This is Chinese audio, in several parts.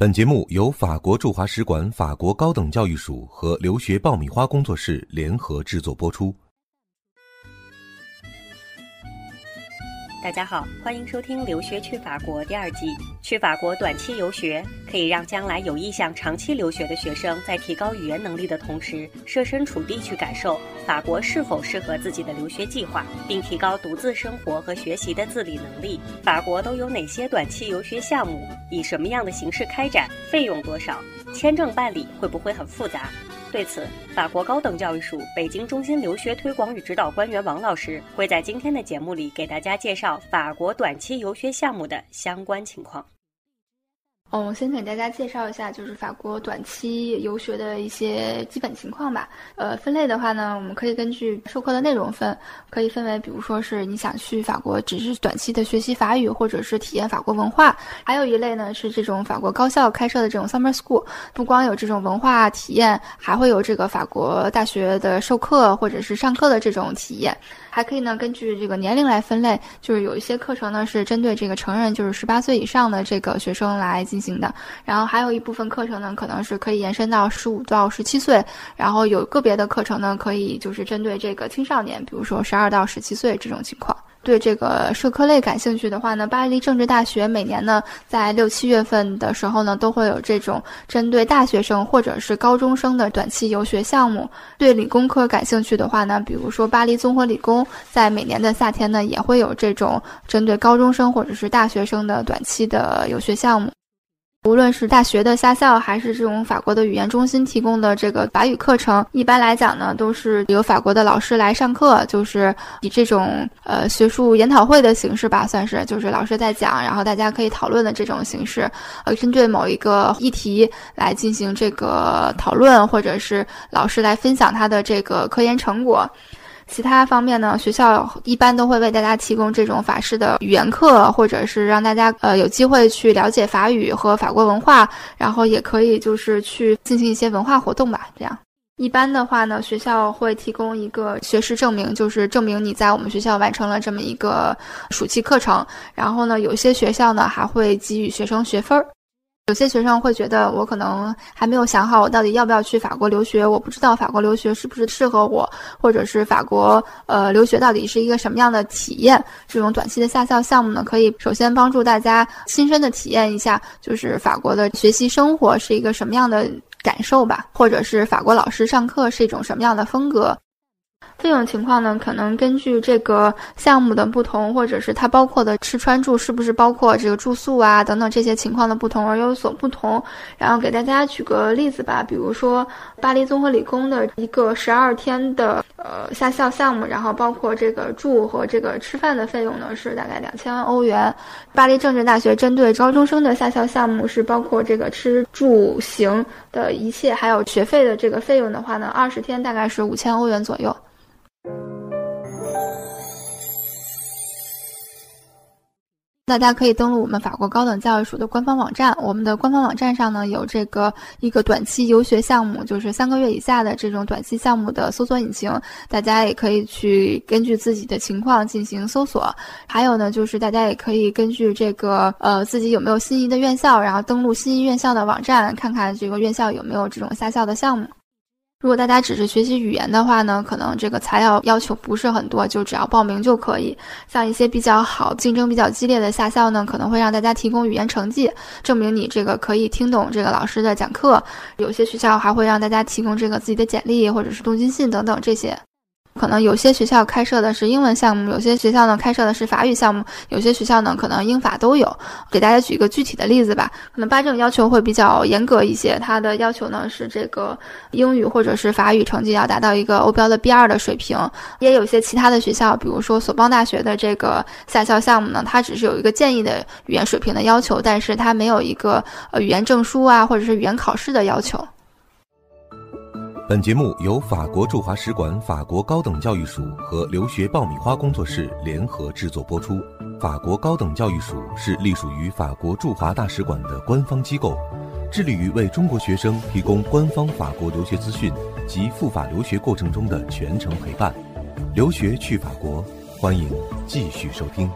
本节目由法国驻华使馆法国高等教育署和留学爆米花工作室联合制作播出。大家好，欢迎收听《留学去法国》第二季。去法国短期游学，可以让将来有意向长期留学的学生，在提高语言能力的同时，设身处地去感受法国是否适合自己的留学计划，并提高独自生活和学习的自理能力。法国都有哪些短期游学项目？以什么样的形式开展？费用多少？签证办理会不会很复杂？对此，法国高等教育署北京中心留学推广与指导官员王老师会在今天的节目里给大家介绍法国短期游学项目的相关情况。嗯，先给大家介绍一下，就是法国短期游学的一些基本情况吧。呃，分类的话呢，我们可以根据授课的内容分，可以分为，比如说是你想去法国只是短期的学习法语，或者是体验法国文化；还有一类呢是这种法国高校开设的这种 summer school，不光有这种文化体验，还会有这个法国大学的授课或者是上课的这种体验。还可以呢，根据这个年龄来分类，就是有一些课程呢是针对这个成人，就是十八岁以上的这个学生来进行的，然后还有一部分课程呢，可能是可以延伸到十五到十七岁，然后有个别的课程呢，可以就是针对这个青少年，比如说十二到十七岁这种情况。对这个社科类感兴趣的话呢，巴黎政治大学每年呢在六七月份的时候呢，都会有这种针对大学生或者是高中生的短期游学项目。对理工科感兴趣的话呢，比如说巴黎综合理工，在每年的夏天呢，也会有这种针对高中生或者是大学生的短期的游学项目。无论是大学的下校，还是这种法国的语言中心提供的这个法语课程，一般来讲呢，都是由法国的老师来上课，就是以这种呃学术研讨会的形式吧，算是就是老师在讲，然后大家可以讨论的这种形式，呃，针对某一个议题来进行这个讨论，或者是老师来分享他的这个科研成果。其他方面呢，学校一般都会为大家提供这种法式的语言课，或者是让大家呃有机会去了解法语和法国文化，然后也可以就是去进行一些文化活动吧。这样，一般的话呢，学校会提供一个学时证明，就是证明你在我们学校完成了这么一个暑期课程。然后呢，有些学校呢还会给予学生学分儿。有些学生会觉得，我可能还没有想好我到底要不要去法国留学，我不知道法国留学是不是适合我，或者是法国呃留学到底是一个什么样的体验。这种短期的下校项目呢，可以首先帮助大家亲身的体验一下，就是法国的学习生活是一个什么样的感受吧，或者是法国老师上课是一种什么样的风格。费用情况呢，可能根据这个项目的不同，或者是它包括的吃穿住是不是包括这个住宿啊等等这些情况的不同而有所不同。然后给大家举个例子吧，比如说巴黎综合理工的一个十二天的呃下校项目，然后包括这个住和这个吃饭的费用呢是大概两千万欧元。巴黎政治大学针对高中生的下校项目是包括这个吃住行的一切，还有学费的这个费用的话呢，二十天大概是五千欧元左右。大家可以登录我们法国高等教育署的官方网站，我们的官方网站上呢有这个一个短期游学项目，就是三个月以下的这种短期项目的搜索引擎，大家也可以去根据自己的情况进行搜索。还有呢，就是大家也可以根据这个呃自己有没有心仪的院校，然后登录心仪院校的网站，看看这个院校有没有这种下校的项目。如果大家只是学习语言的话呢，可能这个材料要求不是很多，就只要报名就可以。像一些比较好、竞争比较激烈的下校呢，可能会让大家提供语言成绩，证明你这个可以听懂这个老师的讲课。有些学校还会让大家提供这个自己的简历或者是动机信等等这些。可能有些学校开设的是英文项目，有些学校呢开设的是法语项目，有些学校呢可能英法都有。给大家举一个具体的例子吧，可能巴政要求会比较严格一些，它的要求呢是这个英语或者是法语成绩要达到一个欧标的 B 二的水平。也有些其他的学校，比如说索邦大学的这个下校项目呢，它只是有一个建议的语言水平的要求，但是它没有一个呃语言证书啊或者是语言考试的要求。本节目由法国驻华使馆法国高等教育署和留学爆米花工作室联合制作播出。法国高等教育署是隶属于法国驻华大使馆的官方机构，致力于为中国学生提供官方法国留学资讯及赴法留学过程中的全程陪伴。留学去法国，欢迎继续收听。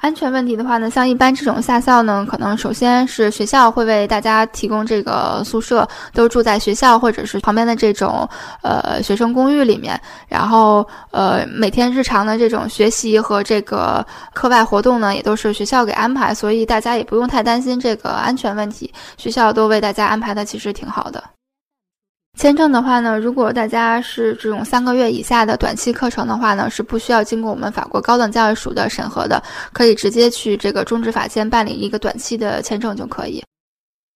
安全问题的话呢，像一般这种下校呢，可能首先是学校会为大家提供这个宿舍，都住在学校或者是旁边的这种呃学生公寓里面。然后呃每天日常的这种学习和这个课外活动呢，也都是学校给安排，所以大家也不用太担心这个安全问题，学校都为大家安排的其实挺好的。签证的话呢，如果大家是这种三个月以下的短期课程的话呢，是不需要经过我们法国高等教育署的审核的，可以直接去这个中职法签办理一个短期的签证就可以。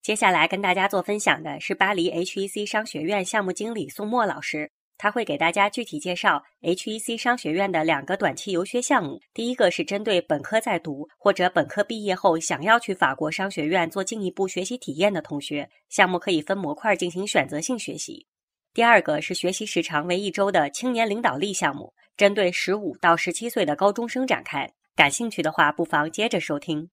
接下来跟大家做分享的是巴黎 HEC 商学院项目经理宋墨老师。他会给大家具体介绍 HEC 商学院的两个短期游学项目。第一个是针对本科在读或者本科毕业后想要去法国商学院做进一步学习体验的同学，项目可以分模块进行选择性学习。第二个是学习时长为一周的青年领导力项目，针对十五到十七岁的高中生展开。感兴趣的话，不妨接着收听。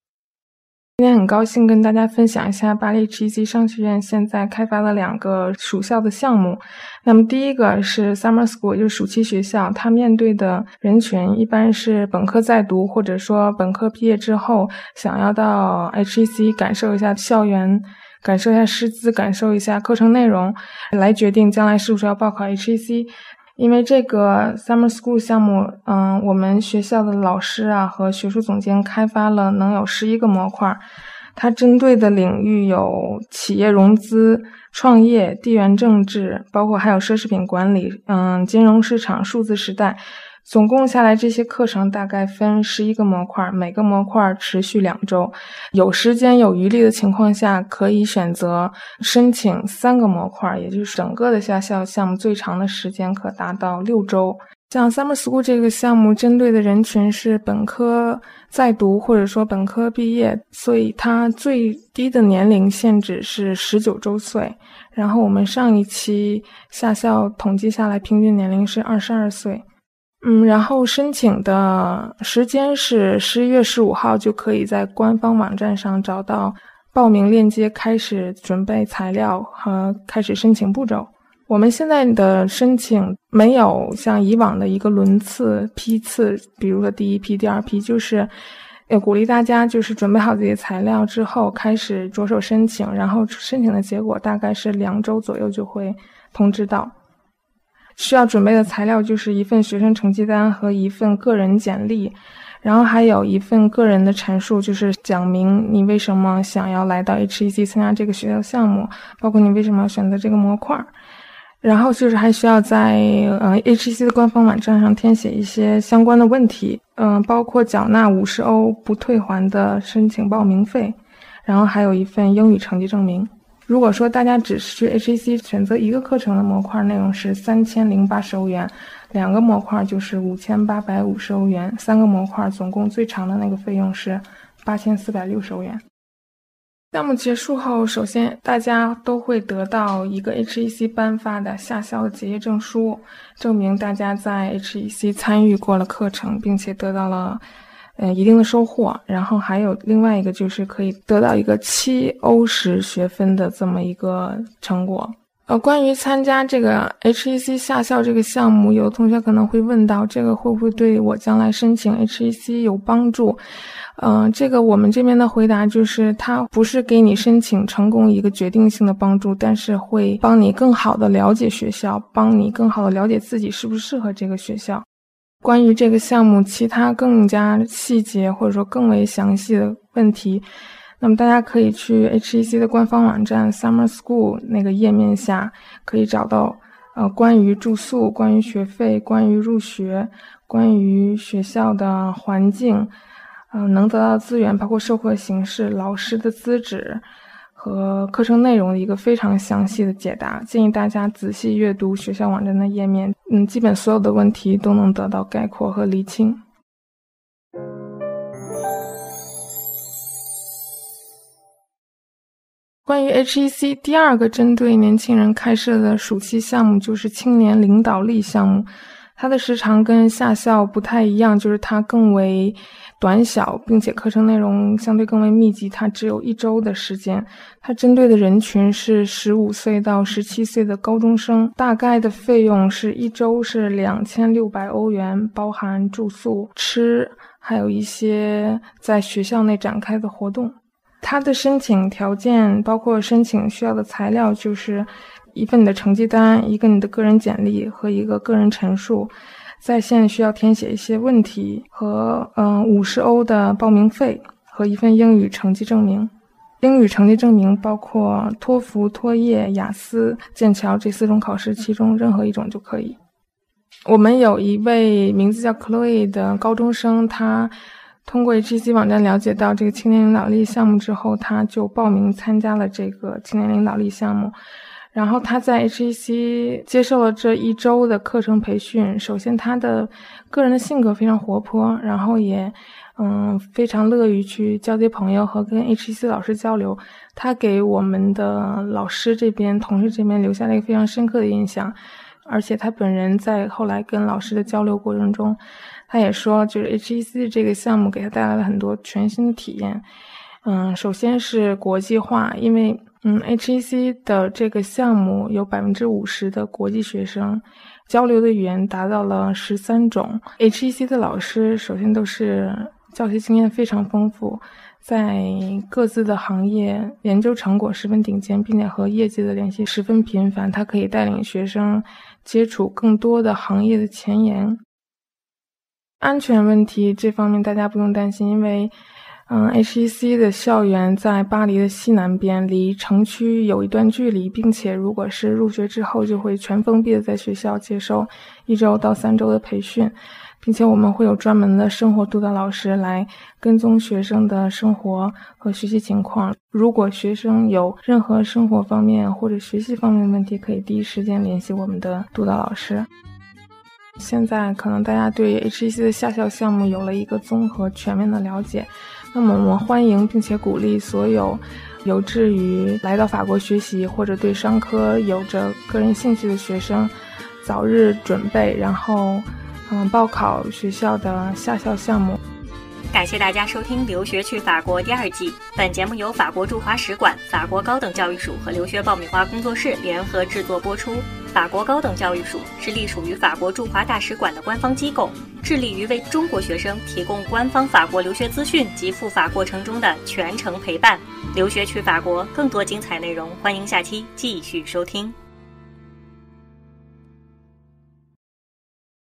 今天很高兴跟大家分享一下巴黎 HEC 商学院现在开发了两个暑校的项目。那么第一个是 Summer School，就是暑期学校，它面对的人群一般是本科在读，或者说本科毕业之后想要到 HEC 感受一下校园，感受一下师资，感受一下课程内容，来决定将来是不是要报考 HEC。因为这个 Summer School 项目，嗯，我们学校的老师啊和学术总监开发了能有十一个模块，它针对的领域有企业融资、创业、地缘政治，包括还有奢侈品管理，嗯，金融市场、数字时代。总共下来，这些课程大概分十一个模块，每个模块持续两周。有时间有余力的情况下，可以选择申请三个模块，也就是整个的夏校项目最长的时间可达到六周。像 Summer School 这个项目，针对的人群是本科在读或者说本科毕业，所以它最低的年龄限制是十九周岁。然后我们上一期夏校统计下来，平均年龄是二十二岁。嗯，然后申请的时间是十一月十五号，就可以在官方网站上找到报名链接，开始准备材料和开始申请步骤。我们现在的申请没有像以往的一个轮次批次，比如说第一批、第二批，就是要鼓励大家就是准备好自己的材料之后开始着手申请，然后申请的结果大概是两周左右就会通知到。需要准备的材料就是一份学生成绩单和一份个人简历，然后还有一份个人的陈述，就是讲明你为什么想要来到 HEC 参加这个学校项目，包括你为什么要选择这个模块。然后就是还需要在呃 HEC 的官方网站上填写一些相关的问题，嗯，包括缴纳五十欧不退还的申请报名费，然后还有一份英语成绩证明。如果说大家只是去 HEC 选择一个课程的模块，内容是三千零八十欧元，两个模块就是五千八百五十欧元，三个模块总共最长的那个费用是八千四百六十欧元。项目结束后，首先大家都会得到一个 HEC 颁发的下校结业证书，证明大家在 HEC 参与过了课程，并且得到了。嗯，一定的收获，然后还有另外一个就是可以得到一个七欧时学分的这么一个成果。呃，关于参加这个 HEC 下校这个项目，有的同学可能会问到，这个会不会对我将来申请 HEC 有帮助？嗯，这个我们这边的回答就是，它不是给你申请成功一个决定性的帮助，但是会帮你更好的了解学校，帮你更好的了解自己适不适合这个学校。关于这个项目其他更加细节或者说更为详细的问题，那么大家可以去 HEC 的官方网站 Summer School 那个页面下可以找到，呃，关于住宿、关于学费、关于入学、关于学校的环境，嗯，能得到资源，包括授课形式、老师的资质。和课程内容的一个非常详细的解答，建议大家仔细阅读学校网站的页面，嗯，基本所有的问题都能得到概括和厘清。关于 HEC 第二个针对年轻人开设的暑期项目，就是青年领导力项目。它的时长跟夏校不太一样，就是它更为短小，并且课程内容相对更为密集。它只有一周的时间，它针对的人群是十五岁到十七岁的高中生。大概的费用是一周是两千六百欧元，包含住宿、吃，还有一些在学校内展开的活动。它的申请条件包括申请需要的材料，就是一份你的成绩单、一个你的个人简历和一个个人陈述。在线需要填写一些问题和嗯五十欧的报名费和一份英语成绩证明。英语成绩证明包括托福、托业、雅思、剑桥这四种考试，其中任何一种就可以。我们有一位名字叫 Chloe 的高中生，他通过 HEC 网站了解到这个青年领导力项目之后，他就报名参加了这个青年领导力项目。然后他在 HEC 接受了这一周的课程培训。首先，他的个人的性格非常活泼，然后也嗯非常乐于去交接朋友和跟 HEC 老师交流。他给我们的老师这边、同事这边留下了一个非常深刻的印象。而且他本人在后来跟老师的交流过程中，他也说，就是 HEC 这个项目给他带来了很多全新的体验。嗯，首先是国际化，因为。嗯，HEC 的这个项目有百分之五十的国际学生，交流的语言达到了十三种。HEC 的老师首先都是教学经验非常丰富，在各自的行业研究成果十分顶尖，并且和业界的联系十分频繁。他可以带领学生接触更多的行业的前沿。安全问题这方面大家不用担心，因为。嗯，HEC 的校园在巴黎的西南边，离城区有一段距离，并且如果是入学之后，就会全封闭的在学校接受一周到三周的培训，并且我们会有专门的生活督导老师来跟踪学生的生活和学习情况。如果学生有任何生活方面或者学习方面的问题，可以第一时间联系我们的督导老师。现在可能大家对 HEC 的下校项目有了一个综合全面的了解。那么，我们欢迎并且鼓励所有有志于来到法国学习或者对商科有着个人兴趣的学生，早日准备，然后，嗯，报考学校的下校项目。感谢大家收听《留学去法国》第二季。本节目由法国驻华使馆、法国高等教育署和留学爆米花工作室联合制作播出。法国高等教育署是隶属于法国驻华大使馆的官方机构，致力于为中国学生提供官方法国留学资讯及赴法过程中的全程陪伴。留学去法国，更多精彩内容，欢迎下期继续收听。